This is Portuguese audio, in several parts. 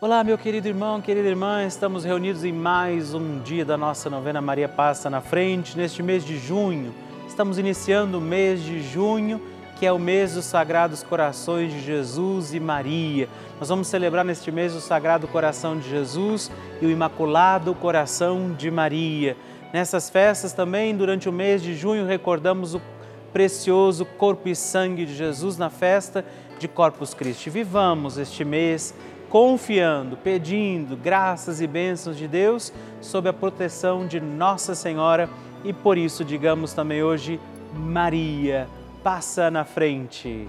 Olá, meu querido irmão, querida irmã, estamos reunidos em mais um dia da nossa novena Maria Passa na Frente, neste mês de junho. Estamos iniciando o mês de junho, que é o mês dos Sagrados Corações de Jesus e Maria. Nós vamos celebrar neste mês o Sagrado Coração de Jesus e o Imaculado Coração de Maria. Nessas festas também, durante o mês de junho, recordamos o precioso corpo e sangue de Jesus na festa de Corpus Christi. Vivamos este mês confiando, pedindo graças e bênçãos de Deus sob a proteção de Nossa Senhora e por isso digamos também hoje Maria, passa na frente.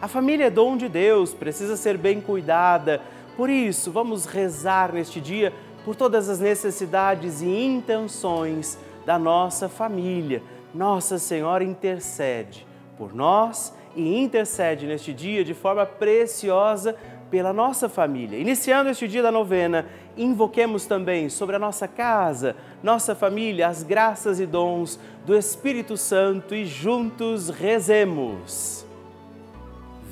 A família é dom de Deus, precisa ser bem cuidada. Por isso, vamos rezar neste dia por todas as necessidades e intenções da nossa família. Nossa Senhora intercede por nós e intercede neste dia de forma preciosa pela nossa família. Iniciando este dia da novena, invoquemos também sobre a nossa casa, nossa família, as graças e dons do Espírito Santo e juntos rezemos.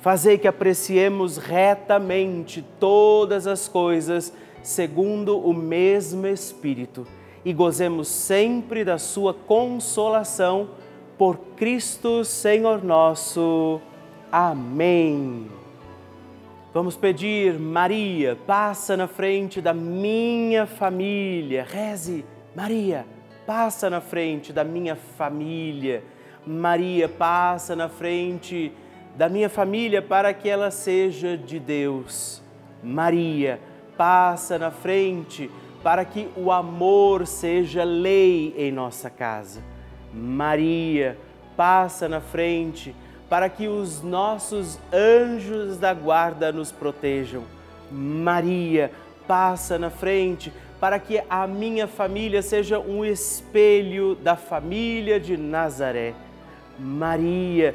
Fazei que apreciemos retamente todas as coisas segundo o mesmo Espírito e gozemos sempre da Sua consolação por Cristo Senhor nosso. Amém. Vamos pedir, Maria, passa na frente da minha família. Reze, Maria, passa na frente da minha família. Maria, passa na frente da minha família para que ela seja de Deus. Maria, passa na frente para que o amor seja lei em nossa casa. Maria, passa na frente para que os nossos anjos da guarda nos protejam. Maria, passa na frente para que a minha família seja um espelho da família de Nazaré. Maria,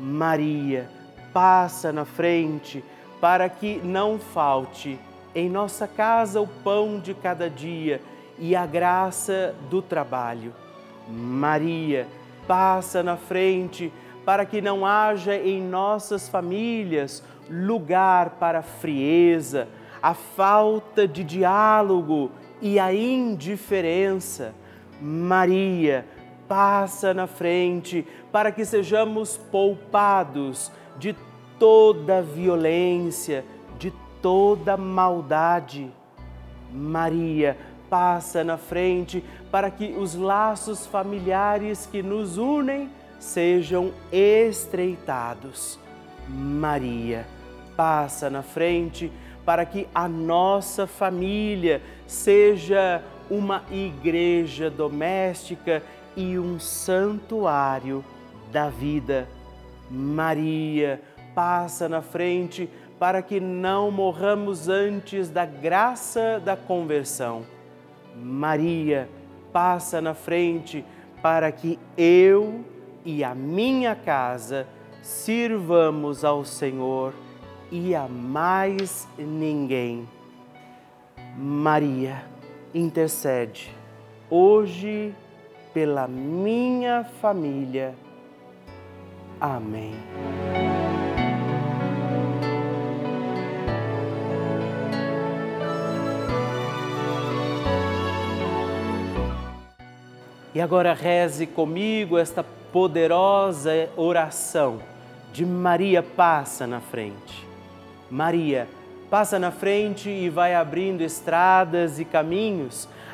Maria, passa na frente para que não falte em nossa casa o pão de cada dia e a graça do trabalho. Maria, passa na frente para que não haja em nossas famílias lugar para a frieza, a falta de diálogo e a indiferença. Maria, passa na frente para que sejamos poupados de toda violência, de toda maldade. Maria, passa na frente para que os laços familiares que nos unem sejam estreitados. Maria, passa na frente para que a nossa família seja uma igreja doméstica e um santuário da vida. Maria, passa na frente para que não morramos antes da graça da conversão. Maria, passa na frente para que eu e a minha casa sirvamos ao Senhor e a mais ninguém. Maria, intercede hoje pela minha família. Amém. E agora reze comigo esta poderosa oração de Maria passa na frente. Maria passa na frente e vai abrindo estradas e caminhos,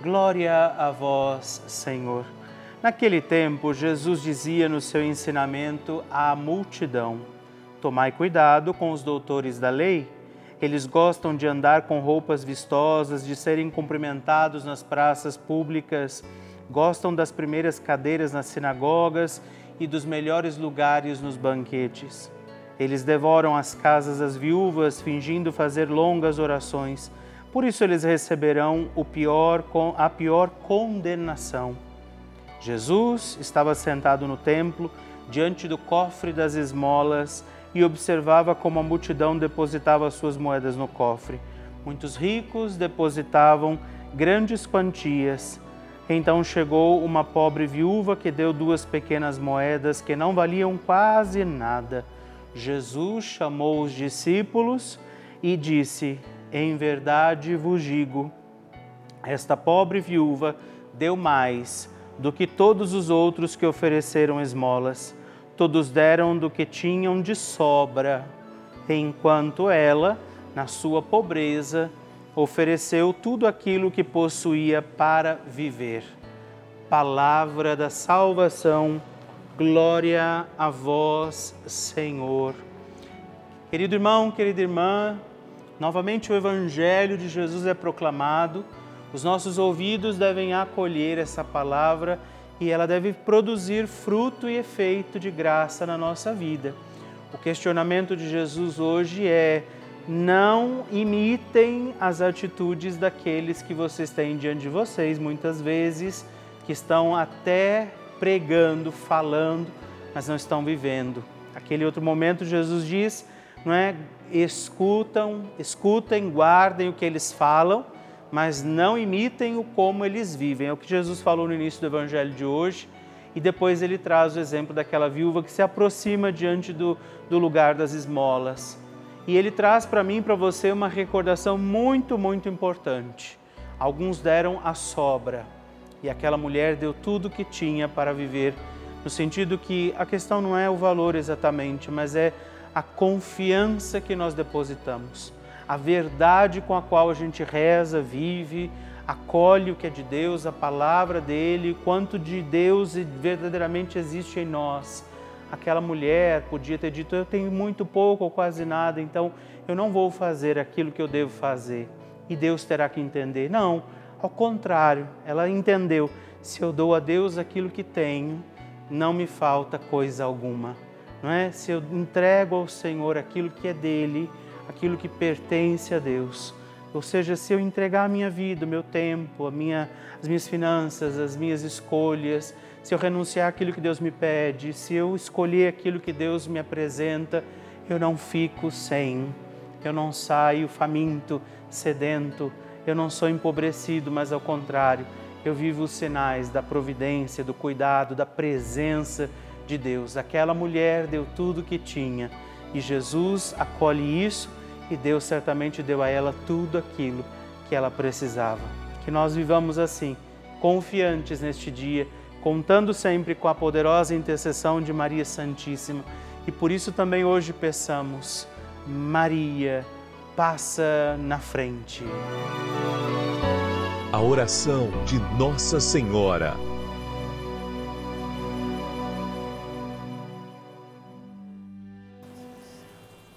Glória a vós, Senhor. Naquele tempo, Jesus dizia no seu ensinamento à multidão: Tomai cuidado com os doutores da lei. Eles gostam de andar com roupas vistosas, de serem cumprimentados nas praças públicas gostam das primeiras cadeiras nas sinagogas e dos melhores lugares nos banquetes. Eles devoram as casas das viúvas, fingindo fazer longas orações. Por isso eles receberão pior, a pior condenação. Jesus estava sentado no templo, diante do cofre das esmolas, e observava como a multidão depositava suas moedas no cofre. Muitos ricos depositavam grandes quantias então chegou uma pobre viúva que deu duas pequenas moedas que não valiam quase nada. Jesus chamou os discípulos e disse: Em verdade vos digo, esta pobre viúva deu mais do que todos os outros que ofereceram esmolas. Todos deram do que tinham de sobra, enquanto ela, na sua pobreza, ofereceu tudo aquilo que possuía para viver. Palavra da salvação, Glória a vós, Senhor. Querido irmão, querida irmã, novamente o Evangelho de Jesus é proclamado, os nossos ouvidos devem acolher essa palavra e ela deve produzir fruto e efeito de graça na nossa vida. O questionamento de Jesus hoje é: não imitem as atitudes daqueles que vocês têm diante de vocês, muitas vezes, que estão até pregando, falando, mas não estão vivendo. Aquele outro momento Jesus diz, não é? Escutam, escutem, guardem o que eles falam, mas não imitem o como eles vivem. É o que Jesus falou no início do evangelho de hoje. E depois ele traz o exemplo daquela viúva que se aproxima diante do, do lugar das esmolas. E ele traz para mim e para você uma recordação muito, muito importante. Alguns deram a sobra, e aquela mulher deu tudo o que tinha para viver, no sentido que a questão não é o valor exatamente, mas é a confiança que nós depositamos, a verdade com a qual a gente reza, vive, acolhe o que é de Deus, a palavra dele, quanto de Deus verdadeiramente existe em nós. Aquela mulher podia ter dito: Eu tenho muito pouco ou quase nada, então eu não vou fazer aquilo que eu devo fazer. E Deus terá que entender. Não, ao contrário, ela entendeu: se eu dou a Deus aquilo que tenho, não me falta coisa alguma. Não é? Se eu entrego ao Senhor aquilo que é dele, aquilo que pertence a Deus. Ou seja, se eu entregar a minha vida, o meu tempo, a minha, as minhas finanças, as minhas escolhas, se eu renunciar aquilo que Deus me pede, se eu escolher aquilo que Deus me apresenta, eu não fico sem, eu não saio faminto, sedento, eu não sou empobrecido, mas ao contrário, eu vivo os sinais da providência, do cuidado, da presença de Deus. Aquela mulher deu tudo o que tinha e Jesus acolhe isso e Deus certamente deu a ela tudo aquilo que ela precisava. Que nós vivamos assim, confiantes neste dia, contando sempre com a poderosa intercessão de Maria Santíssima. E por isso também hoje peçamos, Maria, passa na frente. A oração de Nossa Senhora.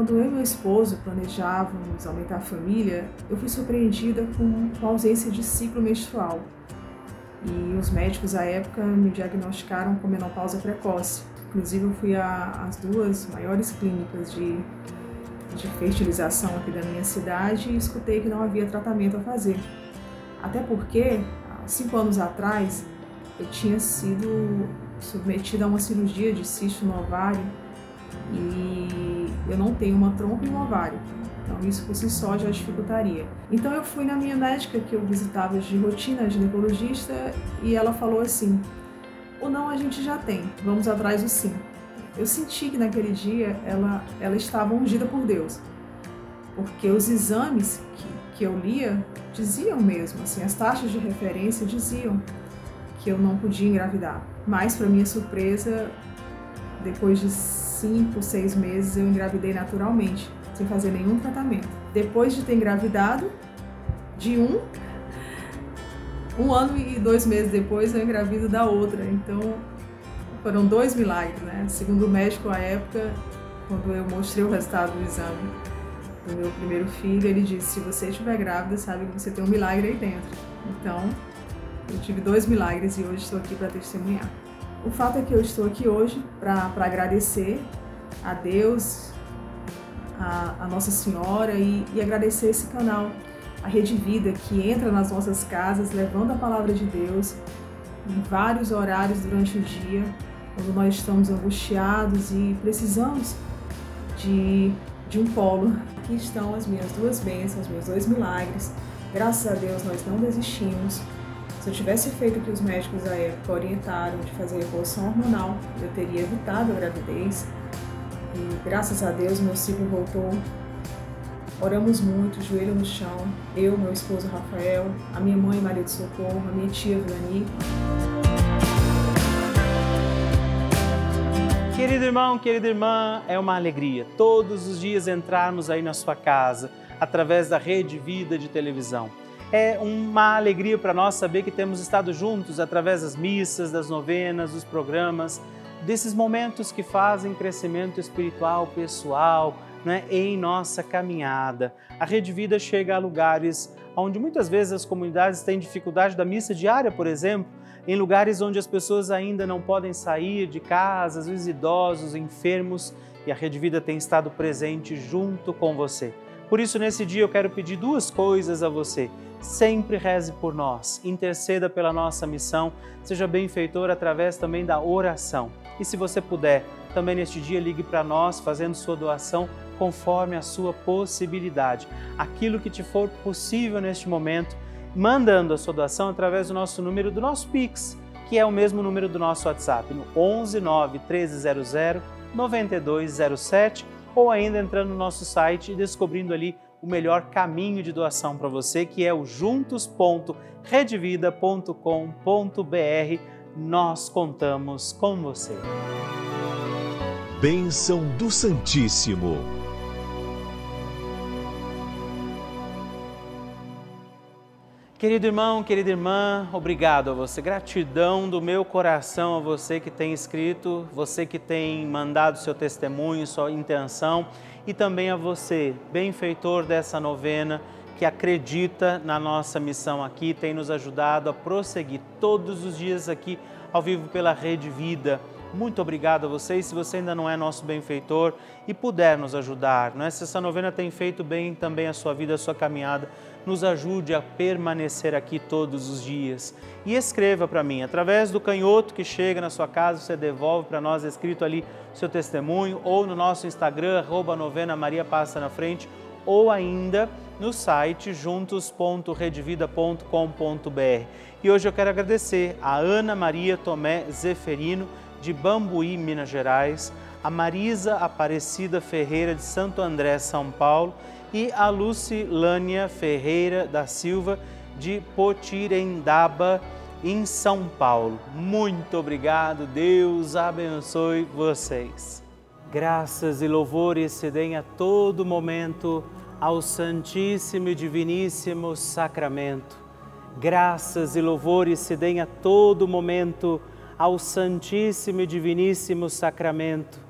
Quando eu e meu esposo planejávamos aumentar a família, eu fui surpreendida com a ausência de ciclo menstrual. E os médicos à época me diagnosticaram com menopausa precoce. Inclusive, eu fui às duas maiores clínicas de, de fertilização aqui da minha cidade e escutei que não havia tratamento a fazer. Até porque, há cinco anos atrás, eu tinha sido submetida a uma cirurgia de cisto no ovário e eu não tenho uma trompa e um ovário. Então isso por si só já dificultaria. Então eu fui na minha médica que eu visitava de rotina, ginecologista, e ela falou assim: "O não a gente já tem, vamos atrás do sim". Eu senti que naquele dia ela ela estava ungida por Deus. Porque os exames que, que eu lia diziam mesmo, assim, as taxas de referência diziam que eu não podia engravidar. Mas, para minha surpresa, depois de cinco, seis meses, eu engravidei naturalmente, sem fazer nenhum tratamento. Depois de ter engravidado, de um, um ano e dois meses depois, eu engravido da outra. Então, foram dois milagres, né? Segundo o médico à época, quando eu mostrei o resultado do exame do meu primeiro filho, ele disse: se você estiver grávida, sabe que você tem um milagre aí dentro. Então, eu tive dois milagres e hoje estou aqui para testemunhar. O fato é que eu estou aqui hoje para agradecer a Deus, a, a Nossa Senhora e, e agradecer esse canal, a Rede Vida, que entra nas nossas casas levando a palavra de Deus em vários horários durante o dia, quando nós estamos angustiados e precisamos de, de um polo. Aqui estão as minhas duas bênçãos, meus dois milagres. Graças a Deus nós não desistimos. Se eu tivesse feito o que os médicos da época orientaram de fazer reposição hormonal, eu teria evitado a gravidez. E graças a Deus meu ciclo voltou. Oramos muito, joelho no chão, eu, meu esposo Rafael, a minha mãe Maria de Socorro, a minha tia Vilani. Querido irmão, querida irmã, é uma alegria todos os dias entrarmos aí na sua casa através da Rede Vida de televisão é uma alegria para nós saber que temos estado juntos através das missas, das novenas, dos programas, desses momentos que fazem crescimento espiritual, pessoal, né, em nossa caminhada. A Rede Vida chega a lugares onde muitas vezes as comunidades têm dificuldade da missa diária, por exemplo, em lugares onde as pessoas ainda não podem sair de casa, os idosos, enfermos, e a Rede Vida tem estado presente junto com você. Por isso, nesse dia, eu quero pedir duas coisas a você sempre reze por nós, interceda pela nossa missão, seja benfeitor através também da oração. E se você puder, também neste dia ligue para nós fazendo sua doação conforme a sua possibilidade. Aquilo que te for possível neste momento, mandando a sua doação através do nosso número do nosso Pix, que é o mesmo número do nosso WhatsApp, no 11 9 1300 9207, ou ainda entrando no nosso site e descobrindo ali o melhor caminho de doação para você, que é o juntos.redvida.com.br. Nós contamos com você. Bênção do Santíssimo. Querido irmão, querida irmã, obrigado a você. Gratidão do meu coração a você que tem escrito, você que tem mandado seu testemunho, sua intenção e também a você, benfeitor dessa novena, que acredita na nossa missão aqui, tem nos ajudado a prosseguir todos os dias aqui ao vivo pela Rede Vida. Muito obrigado a vocês. Se você ainda não é nosso benfeitor e puder nos ajudar, não é? se essa novena tem feito bem também a sua vida, a sua caminhada, nos ajude a permanecer aqui todos os dias. E escreva para mim, através do canhoto que chega na sua casa, você devolve para nós escrito ali seu testemunho, ou no nosso Instagram, arroba novena Maria Passa na Frente, ou ainda no site juntos.redvida.com.br. E hoje eu quero agradecer a Ana Maria Tomé Zeferino, de Bambuí, Minas Gerais, a Marisa Aparecida Ferreira, de Santo André, São Paulo, e a Lucilânia Ferreira da Silva, de Potirendaba, em São Paulo. Muito obrigado, Deus abençoe vocês. Graças e louvores se deem a todo momento ao Santíssimo e Diviníssimo Sacramento. Graças e louvores se deem a todo momento ao Santíssimo e Diviníssimo Sacramento.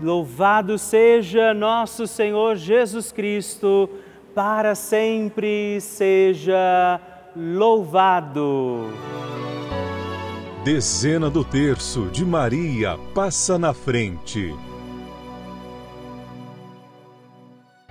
Louvado seja nosso Senhor Jesus Cristo, para sempre seja louvado. Dezena do terço de Maria passa na frente.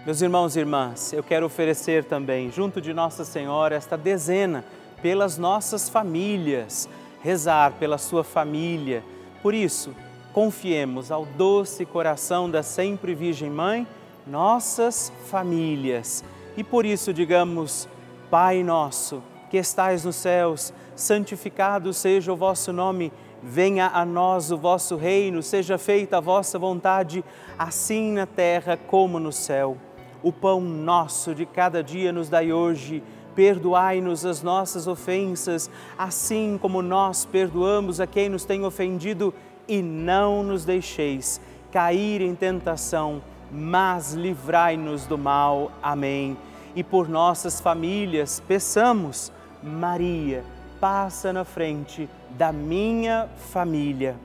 Meus irmãos e irmãs, eu quero oferecer também, junto de Nossa Senhora, esta dezena pelas nossas famílias, rezar pela sua família. Por isso, confiemos ao doce coração da sempre Virgem Mãe nossas famílias. E por isso, digamos, Pai nosso, que estais nos céus, santificado seja o vosso nome. Venha a nós o vosso reino, seja feita a vossa vontade, assim na terra como no céu. O pão nosso de cada dia nos dai hoje. Perdoai-nos as nossas ofensas, assim como nós perdoamos a quem nos tem ofendido, e não nos deixeis cair em tentação, mas livrai-nos do mal. Amém. E por nossas famílias, peçamos, Maria, passa na frente da minha família.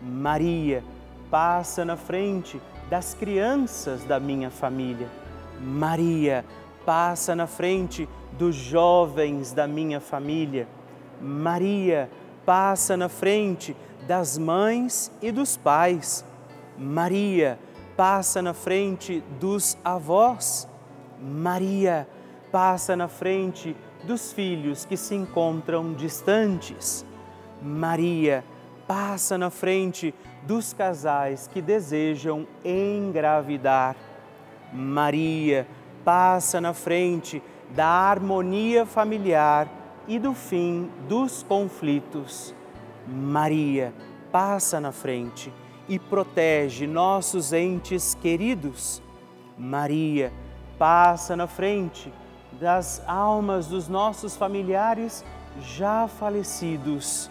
Maria, passa na frente das crianças da minha família. Maria, passa na frente dos jovens da minha família. Maria, passa na frente das mães e dos pais. Maria, passa na frente dos avós. Maria, passa na frente dos filhos que se encontram distantes. Maria, passa na frente dos casais que desejam engravidar. Maria passa na frente da harmonia familiar e do fim dos conflitos. Maria passa na frente e protege nossos entes queridos. Maria passa na frente das almas dos nossos familiares já falecidos.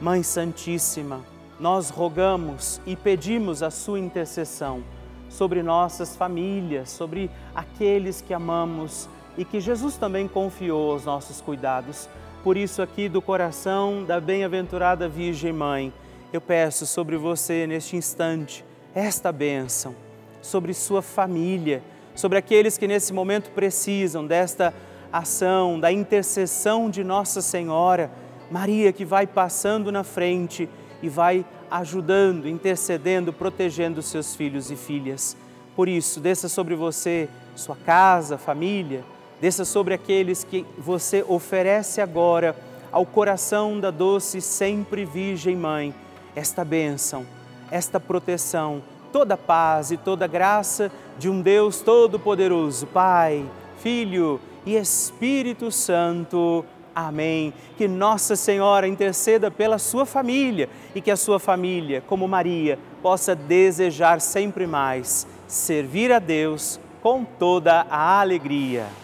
Mãe Santíssima, nós rogamos e pedimos a sua intercessão sobre nossas famílias, sobre aqueles que amamos e que Jesus também confiou aos nossos cuidados. Por isso, aqui do coração da bem-aventurada Virgem Mãe, eu peço sobre você neste instante esta bênção, sobre sua família, sobre aqueles que nesse momento precisam desta ação, da intercessão de Nossa Senhora, Maria que vai passando na frente e vai ajudando, intercedendo, protegendo seus filhos e filhas. Por isso, desça sobre você, sua casa, família, desça sobre aqueles que você oferece agora ao coração da doce sempre Virgem Mãe, esta bênção, esta proteção, toda paz e toda graça de um Deus Todo-Poderoso, Pai, Filho e Espírito Santo. Amém. Que Nossa Senhora interceda pela sua família e que a sua família, como Maria, possa desejar sempre mais servir a Deus com toda a alegria.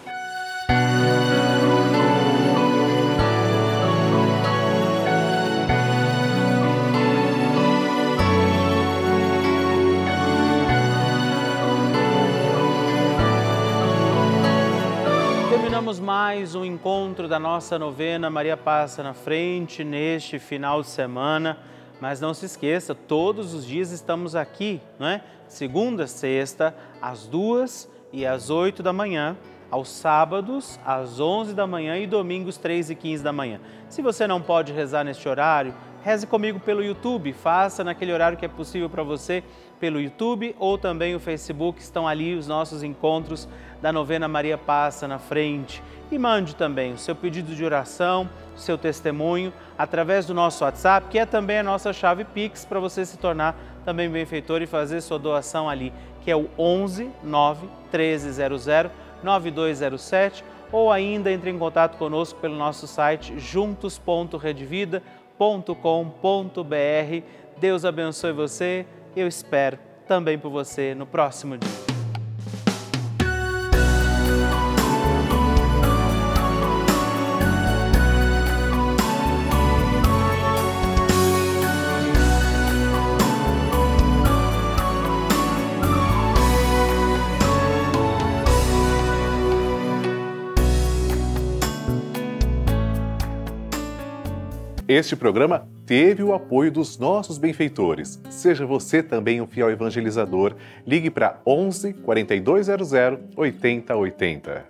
Terminamos mais um encontro da nossa novena Maria Passa na Frente neste final de semana. Mas não se esqueça, todos os dias estamos aqui, não é? Segunda, sexta, às duas e às oito da manhã, aos sábados, às onze da manhã e domingos, três e quinze da manhã. Se você não pode rezar neste horário, reze comigo pelo YouTube, faça naquele horário que é possível para você, pelo YouTube ou também o Facebook, estão ali os nossos encontros da novena Maria Passa na frente. E mande também o seu pedido de oração, o seu testemunho, através do nosso WhatsApp, que é também a nossa chave Pix, para você se tornar também benfeitor e fazer sua doação ali, que é o 11 9 1300 9207 ou ainda entre em contato conosco pelo nosso site juntos.redvida.com.br. Deus abençoe você. Eu espero também por você no próximo dia. Este programa teve o apoio dos nossos benfeitores. Seja você também um fiel evangelizador. Ligue para 11 4200 8080.